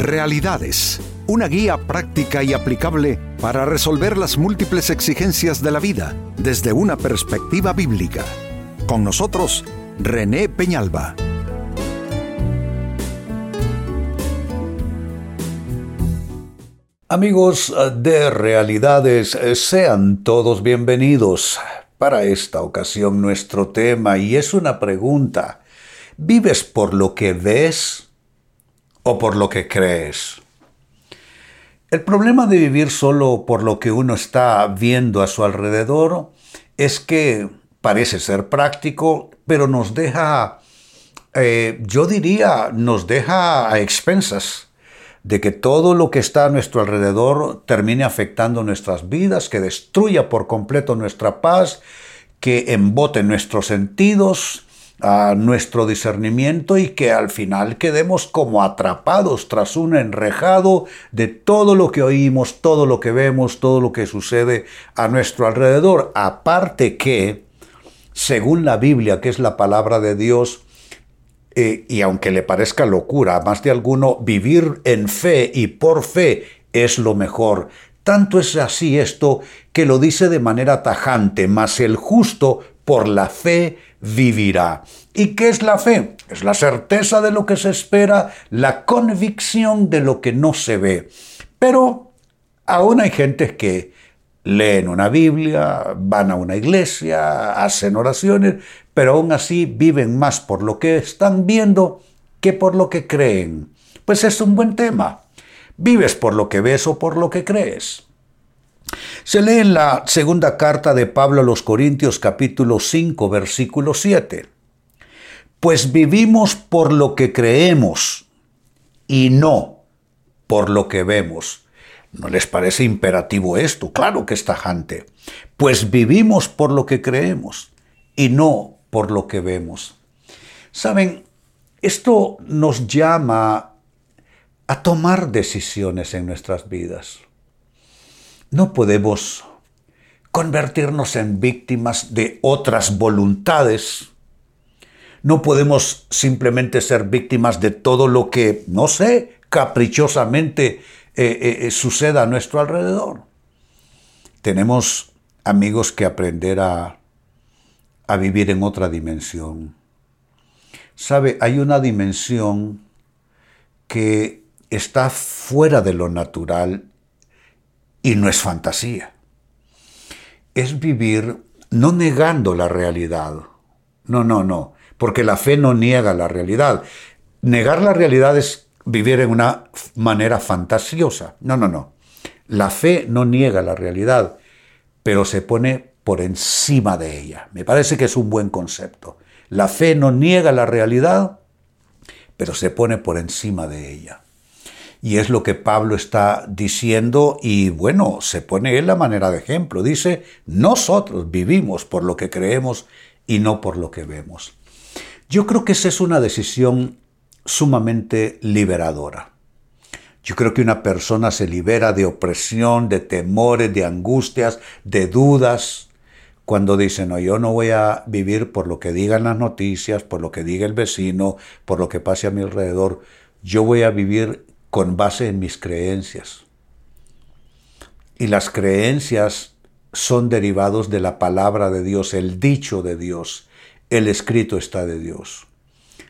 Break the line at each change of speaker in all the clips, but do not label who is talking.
Realidades, una guía práctica y aplicable para resolver las múltiples exigencias de la vida desde una perspectiva bíblica. Con nosotros, René Peñalba.
Amigos de Realidades, sean todos bienvenidos. Para esta ocasión nuestro tema, y es una pregunta, ¿vives por lo que ves o por lo que crees? El problema de vivir solo por lo que uno está viendo a su alrededor es que parece ser práctico, pero nos deja, eh, yo diría, nos deja a expensas de que todo lo que está a nuestro alrededor termine afectando nuestras vidas, que destruya por completo nuestra paz, que embote nuestros sentidos, a nuestro discernimiento y que al final quedemos como atrapados tras un enrejado de todo lo que oímos, todo lo que vemos, todo lo que sucede a nuestro alrededor. Aparte que, según la Biblia, que es la palabra de Dios, eh, y aunque le parezca locura a más de alguno, vivir en fe y por fe es lo mejor. Tanto es así esto que lo dice de manera tajante, mas el justo por la fe vivirá. ¿Y qué es la fe? Es la certeza de lo que se espera, la convicción de lo que no se ve. Pero aún hay gente que leen una Biblia, van a una iglesia, hacen oraciones, pero aún así viven más por lo que están viendo que por lo que creen. Pues es un buen tema. ¿Vives por lo que ves o por lo que crees? Se lee en la segunda carta de Pablo a los Corintios capítulo 5 versículo 7. Pues vivimos por lo que creemos y no por lo que vemos. ¿No les parece imperativo esto? Claro que es tajante. Pues vivimos por lo que creemos y no por lo que vemos. Saben, esto nos llama a tomar decisiones en nuestras vidas. No podemos convertirnos en víctimas de otras voluntades. No podemos simplemente ser víctimas de todo lo que, no sé, caprichosamente eh, eh, eh, suceda a nuestro alrededor. Tenemos amigos que aprender a, a vivir en otra dimensión. Sabe, hay una dimensión que está fuera de lo natural y no es fantasía. Es vivir no negando la realidad. No, no, no. Porque la fe no niega la realidad. Negar la realidad es vivir en una manera fantasiosa. No, no, no. La fe no niega la realidad, pero se pone por encima de ella. Me parece que es un buen concepto. La fe no niega la realidad, pero se pone por encima de ella. Y es lo que Pablo está diciendo y bueno, se pone él la manera de ejemplo. Dice, nosotros vivimos por lo que creemos y no por lo que vemos. Yo creo que esa es una decisión sumamente liberadora. Yo creo que una persona se libera de opresión, de temores, de angustias, de dudas, cuando dice, no, yo no voy a vivir por lo que digan las noticias, por lo que diga el vecino, por lo que pase a mi alrededor, yo voy a vivir con base en mis creencias. Y las creencias son derivados de la palabra de Dios, el dicho de Dios, el escrito está de Dios.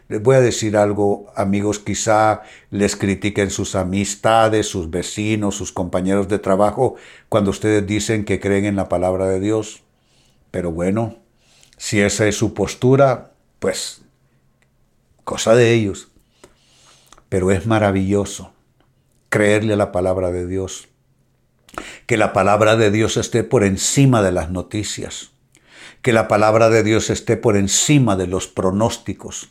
Les voy a decir algo, amigos, quizá les critiquen sus amistades, sus vecinos, sus compañeros de trabajo, cuando ustedes dicen que creen en la palabra de Dios. Pero bueno, si esa es su postura, pues cosa de ellos pero es maravilloso creerle a la palabra de Dios. Que la palabra de Dios esté por encima de las noticias. Que la palabra de Dios esté por encima de los pronósticos.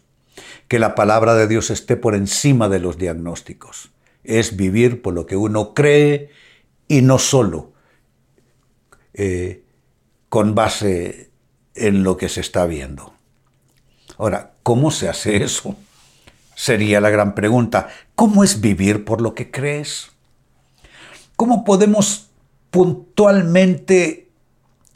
Que la palabra de Dios esté por encima de los diagnósticos. Es vivir por lo que uno cree y no solo eh, con base en lo que se está viendo. Ahora, ¿cómo se hace eso? Sería la gran pregunta. ¿Cómo es vivir por lo que crees? ¿Cómo podemos puntualmente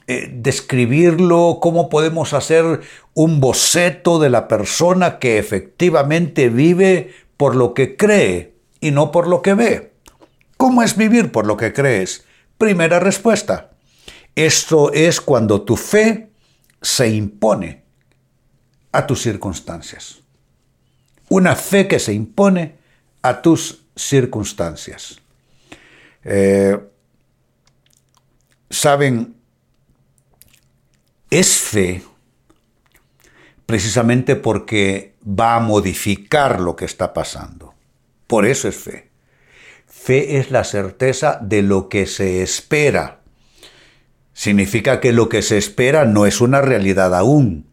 eh, describirlo? ¿Cómo podemos hacer un boceto de la persona que efectivamente vive por lo que cree y no por lo que ve. ¿Cómo es vivir por lo que crees? Primera respuesta. Esto es cuando tu fe se impone a tus circunstancias. Una fe que se impone a tus circunstancias. Eh, Saben, es fe precisamente porque va a modificar lo que está pasando. Por eso es fe. Fe es la certeza de lo que se espera. Significa que lo que se espera no es una realidad aún,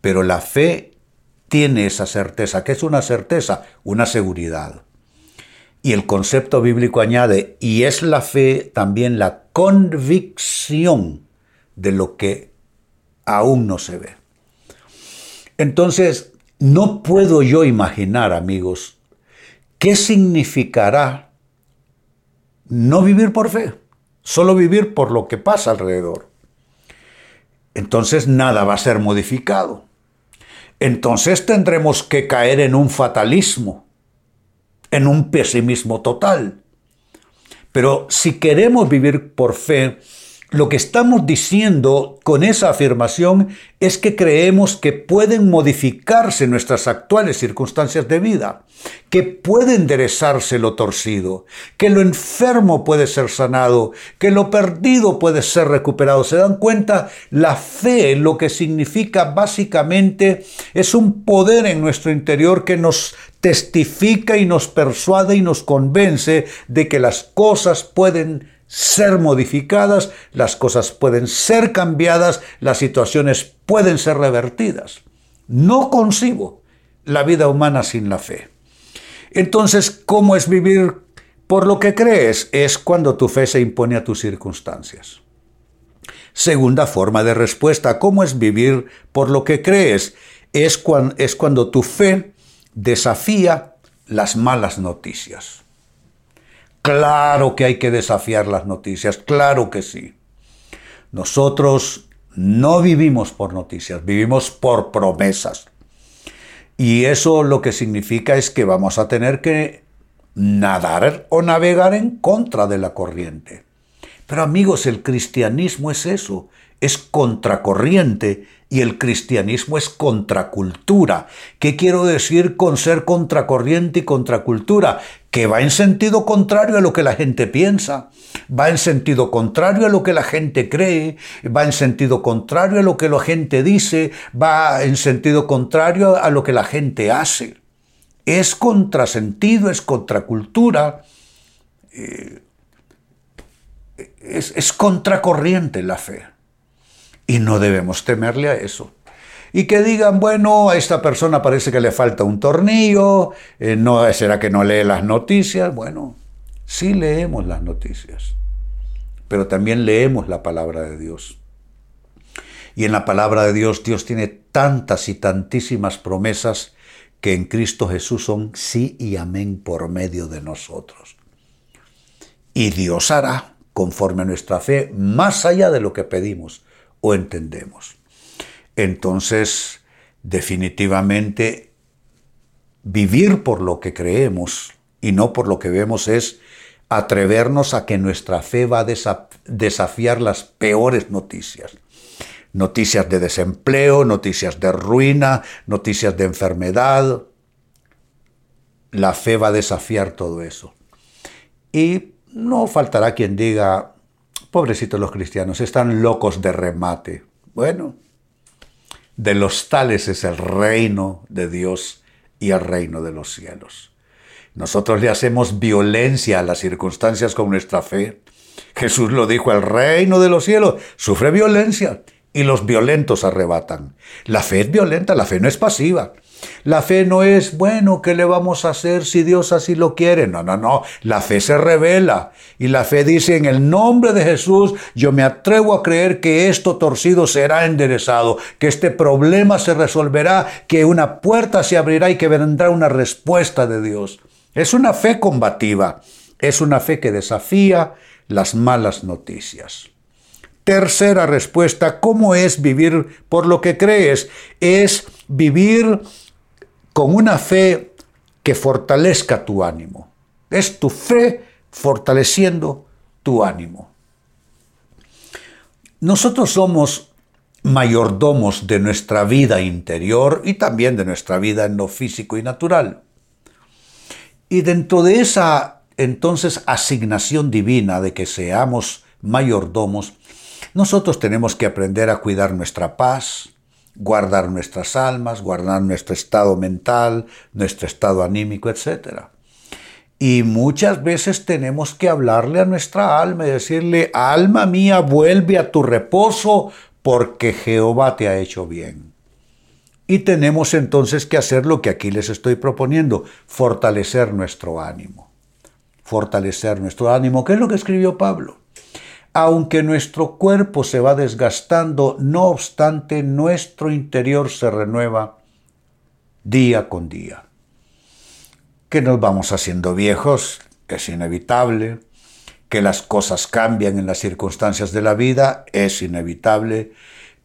pero la fe tiene esa certeza. ¿Qué es una certeza? Una seguridad. Y el concepto bíblico añade, y es la fe también la convicción de lo que aún no se ve. Entonces, no puedo yo imaginar, amigos, qué significará no vivir por fe, solo vivir por lo que pasa alrededor. Entonces nada va a ser modificado. Entonces tendremos que caer en un fatalismo en un pesimismo total. Pero si queremos vivir por fe, lo que estamos diciendo con esa afirmación es que creemos que pueden modificarse nuestras actuales circunstancias de vida, que puede enderezarse lo torcido, que lo enfermo puede ser sanado, que lo perdido puede ser recuperado. ¿Se dan cuenta? La fe lo que significa básicamente es un poder en nuestro interior que nos testifica y nos persuade y nos convence de que las cosas pueden ser modificadas, las cosas pueden ser cambiadas, las situaciones pueden ser revertidas. No concibo la vida humana sin la fe. Entonces, ¿cómo es vivir por lo que crees? Es cuando tu fe se impone a tus circunstancias. Segunda forma de respuesta, ¿cómo es vivir por lo que crees? Es, cuando, es cuando tu fe desafía las malas noticias. Claro que hay que desafiar las noticias, claro que sí. Nosotros no vivimos por noticias, vivimos por promesas. Y eso lo que significa es que vamos a tener que nadar o navegar en contra de la corriente. Pero amigos, el cristianismo es eso, es contracorriente y el cristianismo es contracultura. ¿Qué quiero decir con ser contracorriente y contracultura? Que va en sentido contrario a lo que la gente piensa, va en sentido contrario a lo que la gente cree, va en sentido contrario a lo que la gente dice, va en sentido contrario a lo que la gente hace. Es contrasentido, es contracultura. Eh, es, es contracorriente la fe. Y no debemos temerle a eso. Y que digan, bueno, a esta persona parece que le falta un tornillo, eh, no, ¿será que no lee las noticias? Bueno, sí leemos las noticias, pero también leemos la palabra de Dios. Y en la palabra de Dios, Dios tiene tantas y tantísimas promesas que en Cristo Jesús son sí y amén por medio de nosotros. Y Dios hará conforme a nuestra fe, más allá de lo que pedimos o entendemos. Entonces, definitivamente, vivir por lo que creemos y no por lo que vemos es atrevernos a que nuestra fe va a desafiar las peores noticias. Noticias de desempleo, noticias de ruina, noticias de enfermedad. La fe va a desafiar todo eso. Y no faltará quien diga, Pobrecitos los cristianos, están locos de remate. Bueno, de los tales es el reino de Dios y el reino de los cielos. Nosotros le hacemos violencia a las circunstancias con nuestra fe. Jesús lo dijo, el reino de los cielos sufre violencia y los violentos arrebatan. La fe es violenta, la fe no es pasiva. La fe no es, bueno, ¿qué le vamos a hacer si Dios así lo quiere? No, no, no. La fe se revela. Y la fe dice, en el nombre de Jesús, yo me atrevo a creer que esto torcido será enderezado, que este problema se resolverá, que una puerta se abrirá y que vendrá una respuesta de Dios. Es una fe combativa. Es una fe que desafía las malas noticias. Tercera respuesta, ¿cómo es vivir por lo que crees? Es vivir con una fe que fortalezca tu ánimo. Es tu fe fortaleciendo tu ánimo. Nosotros somos mayordomos de nuestra vida interior y también de nuestra vida en lo físico y natural. Y dentro de esa entonces asignación divina de que seamos mayordomos, nosotros tenemos que aprender a cuidar nuestra paz, guardar nuestras almas, guardar nuestro estado mental, nuestro estado anímico, etc. Y muchas veces tenemos que hablarle a nuestra alma y decirle, alma mía, vuelve a tu reposo porque Jehová te ha hecho bien. Y tenemos entonces que hacer lo que aquí les estoy proponiendo, fortalecer nuestro ánimo. Fortalecer nuestro ánimo, ¿qué es lo que escribió Pablo? Aunque nuestro cuerpo se va desgastando, no obstante nuestro interior se renueva día con día. Que nos vamos haciendo viejos, es inevitable. Que las cosas cambian en las circunstancias de la vida, es inevitable.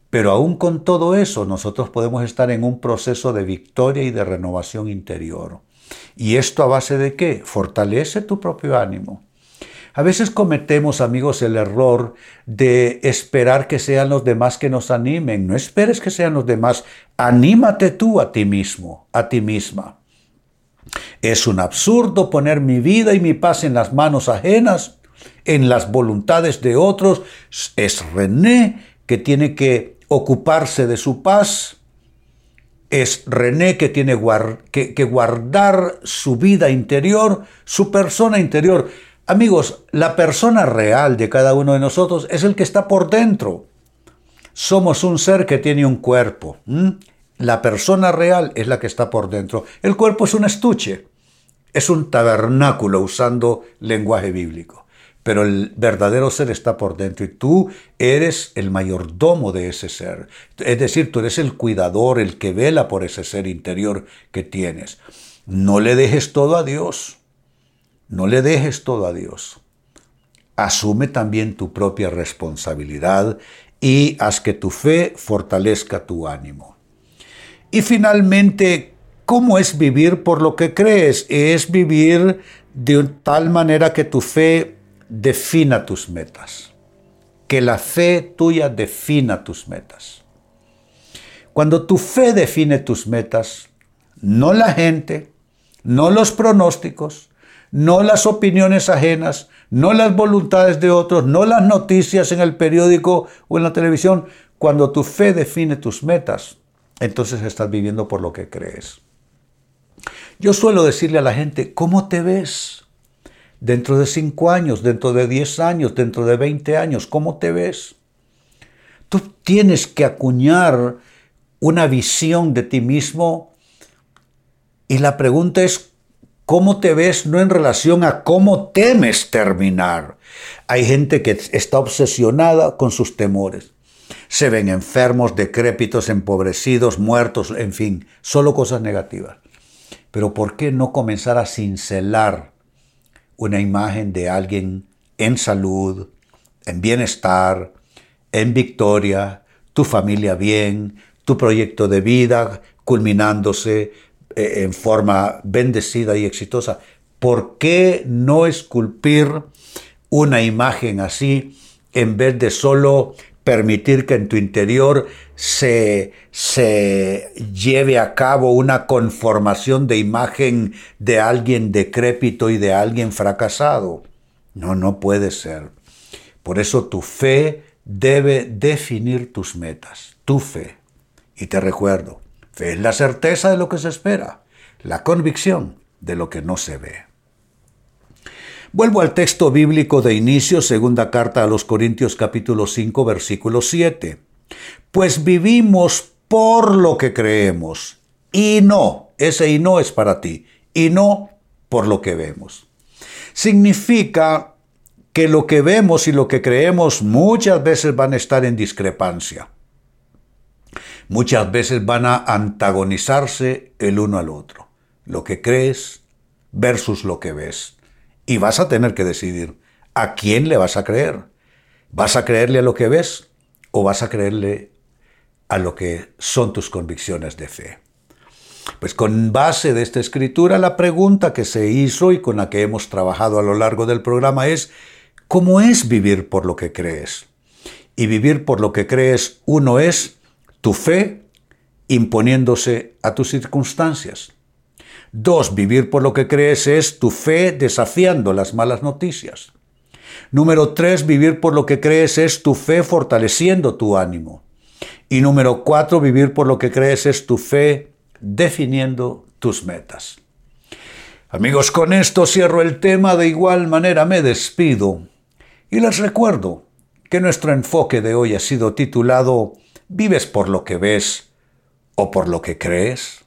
Pero aún con todo eso, nosotros podemos estar en un proceso de victoria y de renovación interior. ¿Y esto a base de qué? Fortalece tu propio ánimo. A veces cometemos, amigos, el error de esperar que sean los demás que nos animen. No esperes que sean los demás. Anímate tú a ti mismo, a ti misma. Es un absurdo poner mi vida y mi paz en las manos ajenas, en las voluntades de otros. Es René que tiene que ocuparse de su paz. Es René que tiene que, que guardar su vida interior, su persona interior. Amigos, la persona real de cada uno de nosotros es el que está por dentro. Somos un ser que tiene un cuerpo. La persona real es la que está por dentro. El cuerpo es un estuche, es un tabernáculo usando lenguaje bíblico. Pero el verdadero ser está por dentro y tú eres el mayordomo de ese ser. Es decir, tú eres el cuidador, el que vela por ese ser interior que tienes. No le dejes todo a Dios. No le dejes todo a Dios. Asume también tu propia responsabilidad y haz que tu fe fortalezca tu ánimo. Y finalmente, ¿cómo es vivir por lo que crees? Es vivir de tal manera que tu fe defina tus metas. Que la fe tuya defina tus metas. Cuando tu fe define tus metas, no la gente, no los pronósticos, no las opiniones ajenas, no las voluntades de otros, no las noticias en el periódico o en la televisión. Cuando tu fe define tus metas, entonces estás viviendo por lo que crees. Yo suelo decirle a la gente, ¿cómo te ves? Dentro de cinco años, dentro de diez años, dentro de veinte años, ¿cómo te ves? Tú tienes que acuñar una visión de ti mismo y la pregunta es, cómo te ves no en relación a cómo temes terminar. Hay gente que está obsesionada con sus temores. Se ven enfermos, decrépitos, empobrecidos, muertos, en fin, solo cosas negativas. Pero ¿por qué no comenzar a cincelar una imagen de alguien en salud, en bienestar, en victoria, tu familia bien, tu proyecto de vida culminándose, eh, en forma bendecida y exitosa. ¿Por qué no esculpir una imagen así en vez de solo permitir que en tu interior se, se lleve a cabo una conformación de imagen de alguien decrépito y de alguien fracasado? No, no puede ser. Por eso tu fe debe definir tus metas, tu fe. Y te recuerdo, Es la certeza de lo que se espera, la convicción de lo que no se ve. Vuelvo al texto bíblico de inicio, segunda carta a los Corintios capítulo 5 versículo 7. Pues vivimos por lo que creemos, y no, ese y no es para ti, y no por lo que vemos. Significa que lo que vemos y lo que creemos muchas veces van a estar en discrepancia muchas veces van a antagonizarse el uno al otro. Lo que crees versus lo que ves. Y vas a tener que decidir a quién le vas a creer. ¿Vas a creerle a lo que ves o vas a creerle a lo que son tus convicciones de fe? Pues con base de esta escritura, la pregunta que se hizo y con la que hemos trabajado a lo largo del programa es, ¿cómo es vivir por lo que crees? Y vivir por lo que crees, uno es tu fe imponiéndose a tus circunstancias. Dos, vivir por lo que crees es tu fe desafiando las malas noticias. Número tres, vivir por lo que crees es tu fe fortaleciendo tu ánimo. Y número cuatro, vivir por lo que crees es tu fe definiendo tus metas. Amigos, con esto cierro el tema, de igual manera me despido y les recuerdo que nuestro enfoque de hoy ha sido titulado ¿Vives por lo que ves o por lo que crees?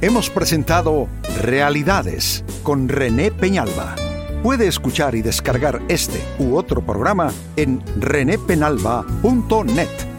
Hemos presentado Realidades con René Peñalba. Puede escuchar y descargar este u otro programa en renépenalba.net